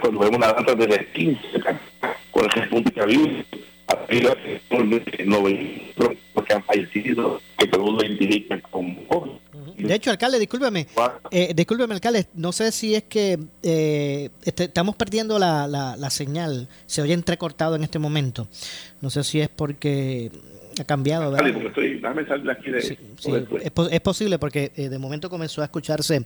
cuando vemos una data de 15, con el repunte que ha habido, arriba de 90 que han fallecido, que todos lo identifican como de hecho, alcalde, discúlpeme, eh, discúlpeme, alcalde, no sé si es que eh, este, estamos perdiendo la, la, la, señal, se oye entrecortado en este momento. No sé si es porque ha cambiado, ¿verdad? es, posible porque eh, de momento comenzó a escucharse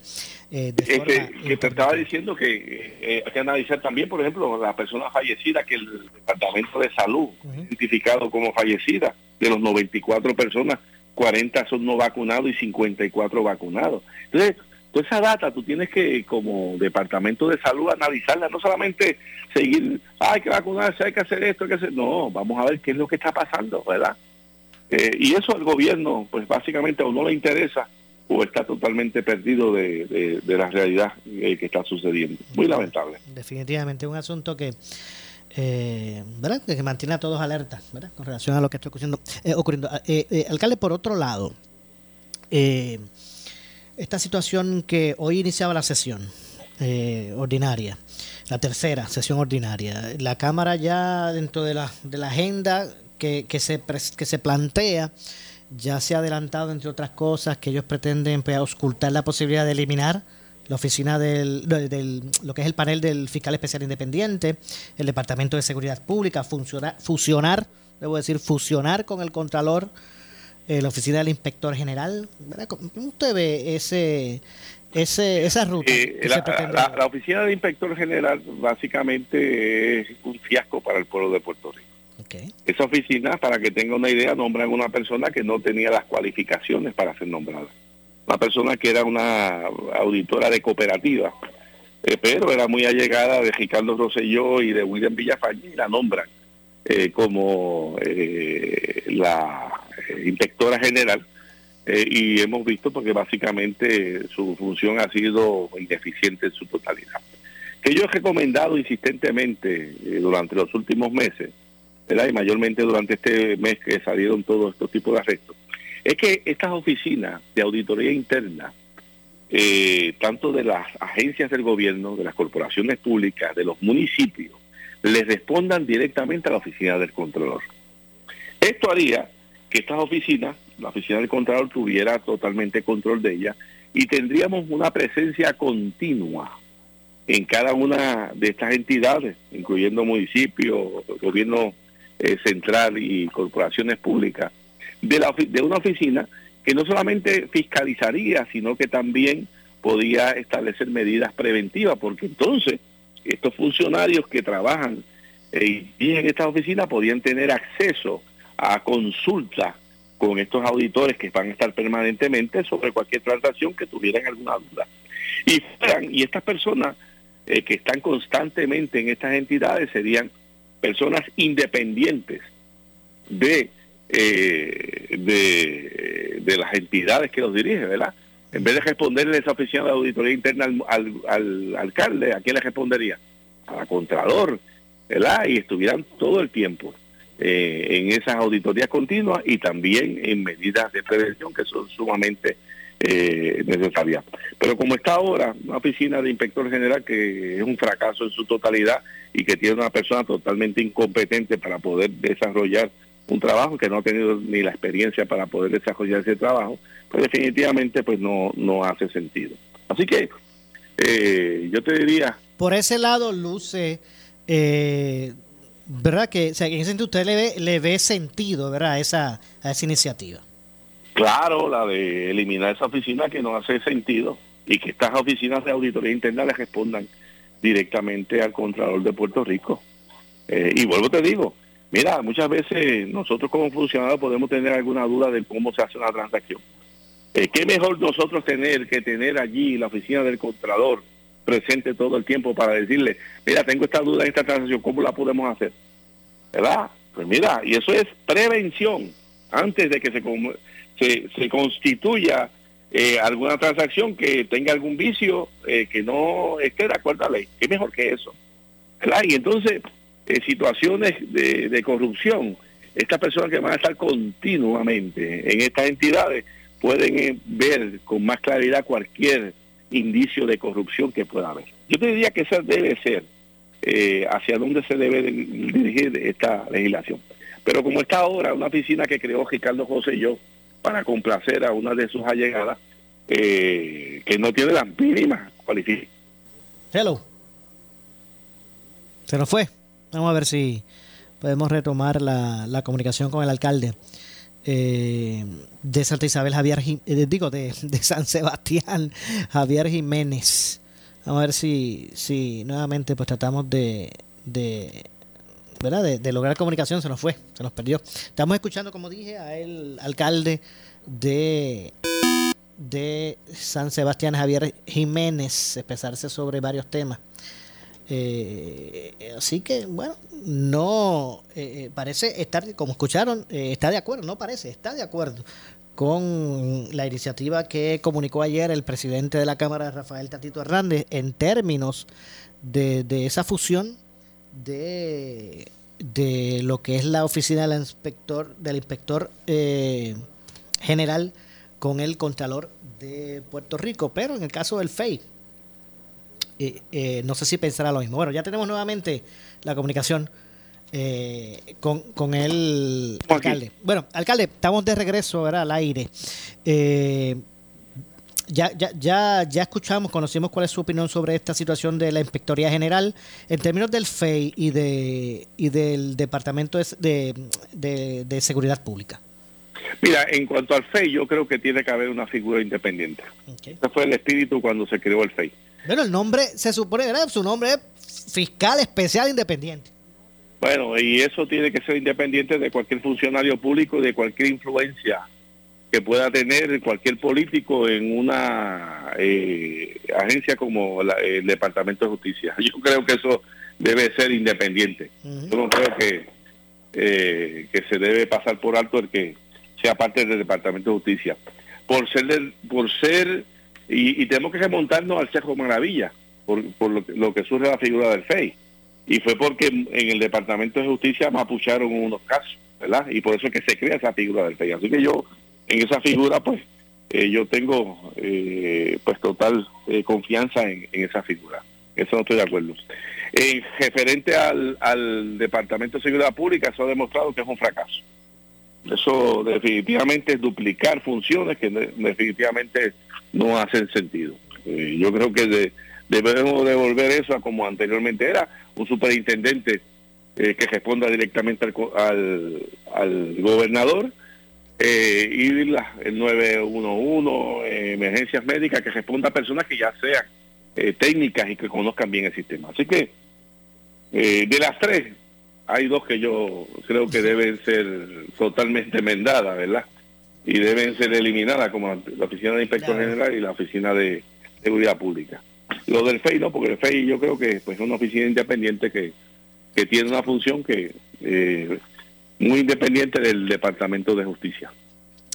eh, de forma que, te estaba diciendo que eh, hay que analizar también, por ejemplo, la persona fallecida que el Departamento de Salud identificado como fallecida. De los 94 personas, 40 son no vacunados y 54 vacunados. Entonces, toda esa data tú tienes que, como Departamento de Salud, analizarla, no solamente seguir, hay que vacunarse, hay que hacer esto, hay que hacer... No, vamos a ver qué es lo que está pasando, ¿verdad? Eh, y eso al gobierno, pues básicamente o no le interesa o está totalmente perdido de, la realidad eh, que está sucediendo. Muy lamentable. Definitivamente, un asunto que... Eh, ¿verdad? que mantiene a todos alerta ¿verdad? con relación a lo que está ocurriendo. ocurriendo. alcalde, por otro lado, esta situación que hoy iniciaba la sesión ordinaria, la tercera sesión ordinaria, la Cámara ya dentro de la, de la agenda que, que, se, que se plantea ya se ha adelantado, entre otras cosas, que ellos pretenden pues, ocultar la posibilidad de eliminar la oficina del, del, lo que es el panel del fiscal especial independiente, el departamento de seguridad pública, fusionar, fusionar debo decir, fusionar con el contralor, eh, la oficina del inspector general. ¿Cómo usted ve ese, ese, esa ruta. Eh, que la, se pretende la- dar? la oficina del inspector general básicamente es un fiasco para el pueblo de Puerto Rico. Ok. Esa oficina, para que tenga una idea, nombran una persona que no tenía las cualificaciones para ser nombrada. Una persona que era una auditora de cooperativa, eh, pero era muy allegada de Ricardo Rosselló y de William Villafañe y la nombran eh, como eh, la eh, inspectora general. Y hemos visto porque básicamente su función ha sido ineficiente en su totalidad. Que yo he recomendado insistentemente durante los últimos meses, ¿verdad? y mayormente durante este mes que salieron todos estos tipos de arrestos, es que estas oficinas de auditoría interna, eh, tanto de las agencias del gobierno, de las corporaciones públicas, de los municipios, les respondan directamente a la oficina del Contralor. Esto haría que estas oficinas, la oficina del Contralor tuviera totalmente control de ellas y tendríamos una presencia continua en cada una de estas entidades, incluyendo municipios, gobierno eh, central y corporaciones públicas, de, la, una oficina que no solamente fiscalizaría, sino que también podía establecer medidas preventivas, porque entonces estos funcionarios que trabajan eh, y en estas oficinas podían tener acceso a consultas con estos auditores que van a estar permanentemente sobre cualquier transacción que tuvieran alguna duda. Y, y estas personas eh, que están constantemente en estas entidades serían personas independientes de, eh, de, las entidades que los dirigen, ¿verdad? En vez de responderle esa oficina de auditoría interna al, al, al alcalde, ¿a quién le respondería? A la Contralor, ¿verdad? Y estuvieran todo el tiempo eh, en esas auditorías continuas y también en medidas de prevención que son sumamente eh, necesarias. Pero como está ahora, una oficina de inspector general que es un fracaso en su totalidad y que tiene una persona totalmente incompetente para poder desarrollar un trabajo que no ha tenido ni la experiencia para poder desarrollar ese trabajo, pues definitivamente pues no, no hace sentido. Así que eh, yo te diría, Por ese lado luce, eh, ¿verdad? Que en ese sentido usted le ve, le ve sentido, ¿verdad? A esa, a esa iniciativa. Claro, la de eliminar esa oficina que no hace sentido y que estas oficinas de auditoría interna le respondan directamente al Contralor de Puerto Rico. Eh, y vuelvo te digo, mira, muchas veces nosotros como funcionarios podemos tener alguna duda de cómo se hace una transacción. Eh, ¿Qué mejor nosotros tener que tener allí la oficina del Contralor presente todo el tiempo para decirle, mira, tengo esta duda en esta transacción, ¿cómo la podemos hacer? ¿Verdad? Pues mira, y eso es prevención antes de que se, se, se constituya eh, alguna transacción que tenga algún vicio eh, que no esté de acuerdo a la ley. ¿Qué mejor que eso? ¿Verdad? Y entonces, eh, situaciones de, de corrupción, estas personas que van a estar continuamente en estas entidades pueden eh, ver con más claridad cualquier indicio de corrupción que pueda haber. Yo te diría que esa debe ser eh, hacia dónde se debe de- dirigir esta legislación. Pero como está ahora, una oficina que creó Ricardo José y yo para complacer a una de sus allegadas, eh, que no tiene las mínimas cualificaciones. Hello. Se nos fue. Vamos a ver si podemos retomar la, la comunicación con el alcalde eh, de Santa Isabel, Javier, eh, digo, de, de San Sebastián, Javier Jiménez. Vamos a ver si, si nuevamente pues tratamos de, de De, lograr comunicación, se nos fue, se nos perdió. Estamos escuchando, como dije, a el alcalde de, de San Sebastián, Javier Jiménez, expresarse sobre varios temas. Eh, así que, bueno, no eh, eh, parece estar, como escucharon, está de acuerdo, no parece, está de acuerdo con la iniciativa que comunicó ayer el presidente de la Cámara, Rafael Tatito Hernández, en términos de, de esa fusión de, de lo que es la oficina del inspector, del inspector eh, general con el Contralor de Puerto Rico. Pero en el caso del FEI, eh, eh, no sé si pensará lo mismo. Bueno, ya tenemos nuevamente la comunicación eh, con, con el alcalde. Bueno, alcalde, estamos de regreso ¿verdad? al aire. Ya, ya, ya, ya escuchamos, conocimos cuál es su opinión sobre esta situación de la Inspectoría General. En términos del FEI y, de, y del Departamento de, de, de- de Seguridad Pública. Mira, en cuanto al FEI, yo creo que tiene que haber una figura independiente. Ese fue el espíritu cuando se creó el FEI. Bueno, el nombre se supone, ¿verdad? Su nombre es Fiscal Especial Independiente. Bueno, y eso tiene que ser independiente de cualquier funcionario público y de cualquier influencia que pueda tener cualquier político en una eh, agencia como la- el Departamento de Justicia. Yo creo que eso debe ser independiente. Yo no creo que, eh, que se debe pasar por alto el que sea parte del Departamento de Justicia. Por ser, del- por ser y, y tenemos que remontarnos al Cerro Maravilla, por, por lo, que- lo que surge la figura del FEI. Y fue porque en en el Departamento de Justicia mapucharon unos casos, ¿verdad? Y por eso es que se crea esa figura del FEI. Así que yo, en esa figura, pues, eh, yo tengo, eh, pues, total eh, confianza en, esa figura. Eso no estoy de acuerdo. En referente al, Departamento de Seguridad Pública, eso ha demostrado que es un fracaso. Eso definitivamente es duplicar funciones que de- definitivamente no hacen sentido. Eh, yo creo que de- debemos devolver eso a como anteriormente era, un superintendente eh, que responda directamente al, al, al gobernador eh, y la, el 911, eh, emergencias médicas, que responda a personas que ya sean eh, técnicas y que conozcan bien el sistema. Así que eh, de las tres, hay dos que yo creo que deben ser totalmente enmendadas, ¿verdad? Y deben ser eliminadas, como la, la Oficina de Inspector General y la Oficina de Seguridad Pública. Lo del FEI no, porque el FEI yo creo que pues, es una oficina independiente que, que tiene una función que eh, muy independiente del Departamento de Justicia.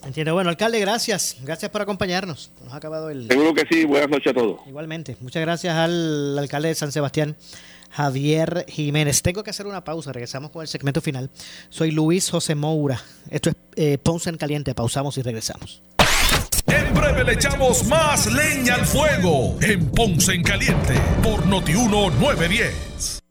Entiendo. Bueno, alcalde, gracias. Gracias por acompañarnos. Nos ha acabado el... Seguro que sí, buenas noches a todos. Igualmente. Muchas gracias al alcalde de San Sebastián, Javier Jiménez. Tengo que hacer una pausa. Regresamos con el segmento final. Soy Luis José Moura. Esto es eh, Ponce en Caliente. Pausamos y regresamos. En breve le echamos más leña al fuego en Ponce en Caliente por Notiuno 910.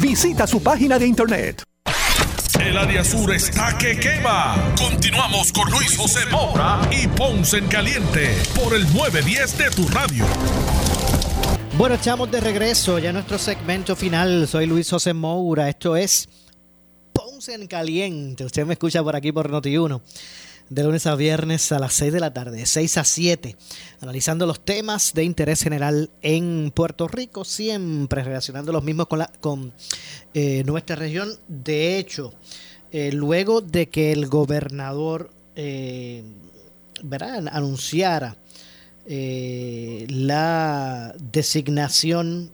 Visita su página de internet. El área sur está que quema. Continuamos con Luis José Moura y Ponce en Caliente por el 910 de tu radio. Bueno, estamos de regreso ya nuestro segmento final. Soy Luis José Moura. Esto es Ponce en Caliente. Usted me escucha por aquí por Noti1. De lunes a viernes a las 6 de la tarde, de 6 a 7, analizando los temas de interés general en Puerto Rico, siempre relacionando los mismos con, la, con eh, nuestra región. De hecho, eh, luego de que el gobernador eh, anunciara eh, la designación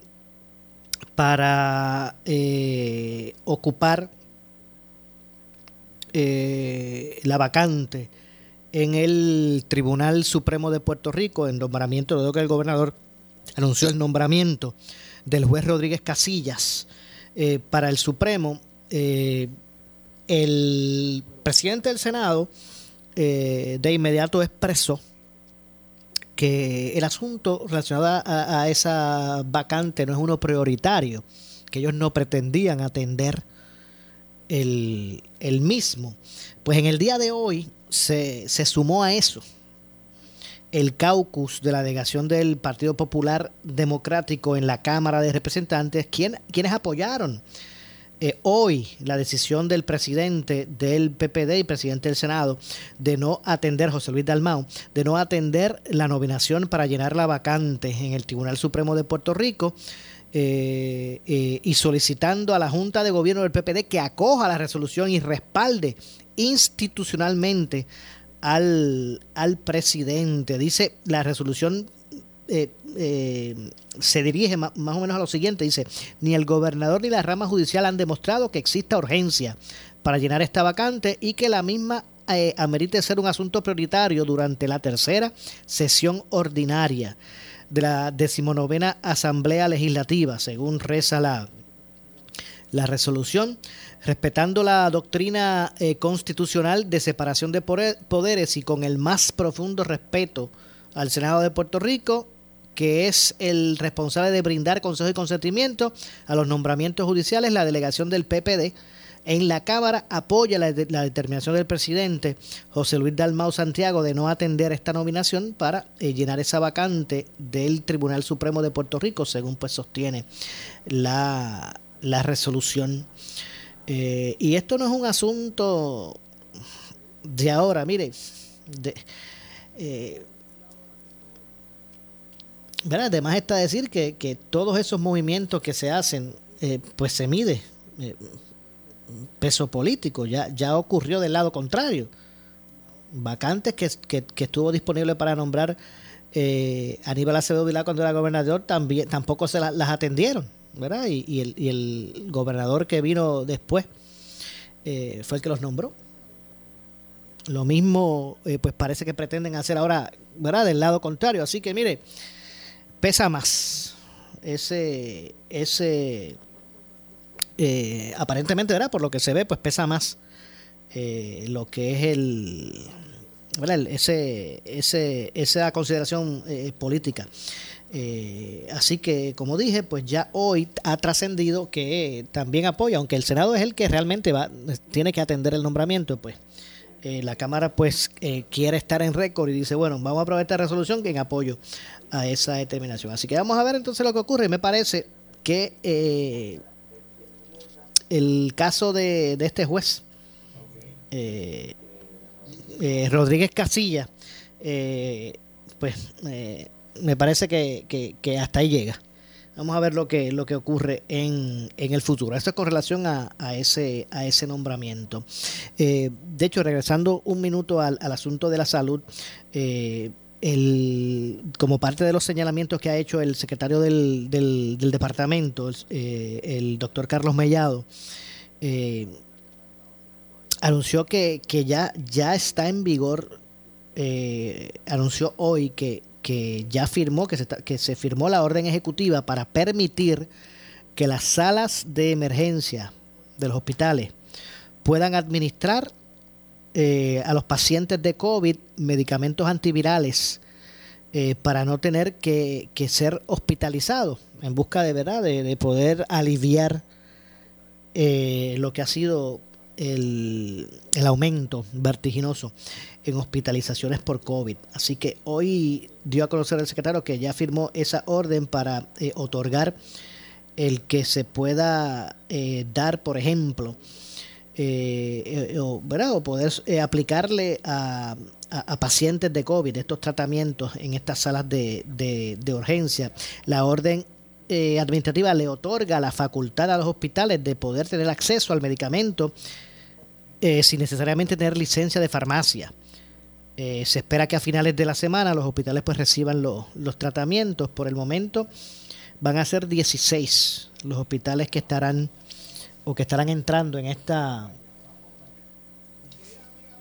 para ocupar eh, la vacante en el Tribunal Supremo de Puerto Rico, en nombramiento, luego que el gobernador anunció el nombramiento del juez Rodríguez Casillas eh, para el Supremo, eh, el presidente del Senado de inmediato expresó que el asunto relacionado a, esa vacante no es uno prioritario, que ellos no pretendían atender el, el mismo. Pues en el día de hoy se, se, sumó a eso el caucus de la delegación del Partido Popular Democrático en la Cámara de Representantes, quien, quienes apoyaron eh, hoy la decisión del presidente del PPD y presidente del Senado de no atender, José Luis Dalmau, de no atender la nominación para llenar la vacante en el Tribunal Supremo de Puerto Rico. Eh, eh, y solicitando a la Junta de Gobierno del PPD que acoja la resolución y respalde institucionalmente al, al presidente. Dice la resolución eh, eh, se dirige más, o menos a lo siguiente. Dice, ni el gobernador ni la rama judicial han demostrado que exista urgencia para llenar esta vacante y que la misma eh, amerite ser un asunto prioritario durante la tercera sesión ordinaria de la decimonovena Asamblea Legislativa, según reza la, la resolución, respetando la doctrina eh, constitucional de separación de poderes y con el más profundo respeto al Senado de Puerto Rico, que es el responsable de brindar consejo y consentimiento a los nombramientos judiciales, la delegación del PPD en la Cámara apoya la, determinación del presidente José Luis Dalmau Santiago de no atender esta nominación para eh, llenar esa vacante del Tribunal Supremo de Puerto Rico, según pues sostiene la, la resolución. Eh, y esto no es un asunto de ahora, mire, de, eh, ¿verdad? además está decir que, que, todos esos movimientos que se hacen, eh, pues se mide peso político, ya, ya ocurrió del lado contrario. Vacantes que, que, estuvo disponible para nombrar eh, Aníbal Acevedo Vilá cuando era gobernador también tampoco se la, las atendieron, ¿verdad? Y, y, el, y, el, gobernador que vino después eh, fue el que los nombró. Lo mismo, eh, pues parece que pretenden hacer ahora, ¿verdad? Del lado contrario. Así que mire, pesa más ese, ese eh, aparentemente, ¿verdad? Por lo que se ve, pues pesa más eh, lo que es el, ese, ese, esa consideración eh, política. Así que, como dije, pues ya hoy ha trascendido que también apoya, aunque el Senado es el que realmente va, tiene que atender el nombramiento, pues la Cámara pues quiere estar en récord y dice, bueno, vamos a aprobar esta resolución en apoyo a esa determinación. Así que vamos a ver entonces lo que ocurre. Me parece que el caso de, de este juez, eh, eh, Rodríguez Casilla, eh, pues me parece que, que, que, hasta ahí llega. Vamos a ver lo que, lo que ocurre en, en el futuro. Esto es con relación a, a ese, a ese nombramiento. Eh, de hecho, regresando un minuto al, al asunto de la salud, eh, el, como parte de los señalamientos que ha hecho el secretario del, del, departamento, el, eh, el, doctor Carlos Mellado, eh, anunció que, ya, está en vigor, eh, anunció hoy que, que ya firmó, que se, que se firmó la orden ejecutiva para permitir que las salas de emergencia de los hospitales puedan administrar eh, a los pacientes de COVID medicamentos antivirales eh, para no tener que, ser hospitalizados en busca de verdad de, de poder aliviar eh, lo que ha sido el, el, aumento vertiginoso en hospitalizaciones por COVID. Así que hoy dio a conocer el secretario que ya firmó esa orden para eh, otorgar el que se pueda dar, por ejemplo, eh, o, ¿verdad? o poder eh, aplicarle a, pacientes de COVID estos tratamientos en estas salas de, urgencia. La orden eh, administrativa le otorga la facultad a los hospitales de poder tener acceso al medicamento eh, sin necesariamente tener licencia de farmacia. Eh, se espera que a finales de la semana los hospitales pues reciban los tratamientos. Por el momento van a ser 16 los hospitales que estarán que estarán entrando en esta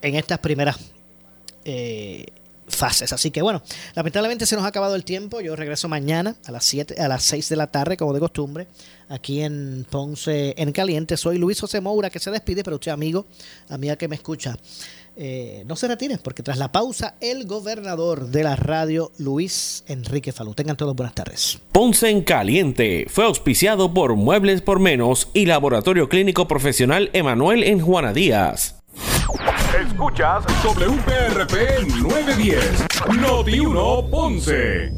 en estas primeras eh, fases. Así que bueno, lamentablemente se nos ha acabado el tiempo. Yo regreso mañana a las 7, a las 6 de la tarde, como de costumbre, aquí en Ponce en Caliente. Soy Luis José Moura, que se despide, pero usted, amigo, amiga que me escucha, eh, no se retire, porque tras la pausa, el gobernador de la radio, Luis Enrique Falú. Tengan todos buenas tardes. Ponce en Caliente fue auspiciado por Muebles por Menos y Laboratorio Clínico Profesional Emanuel en Juana Díaz. Escuchas WPRP 910, Noti 1 Ponce.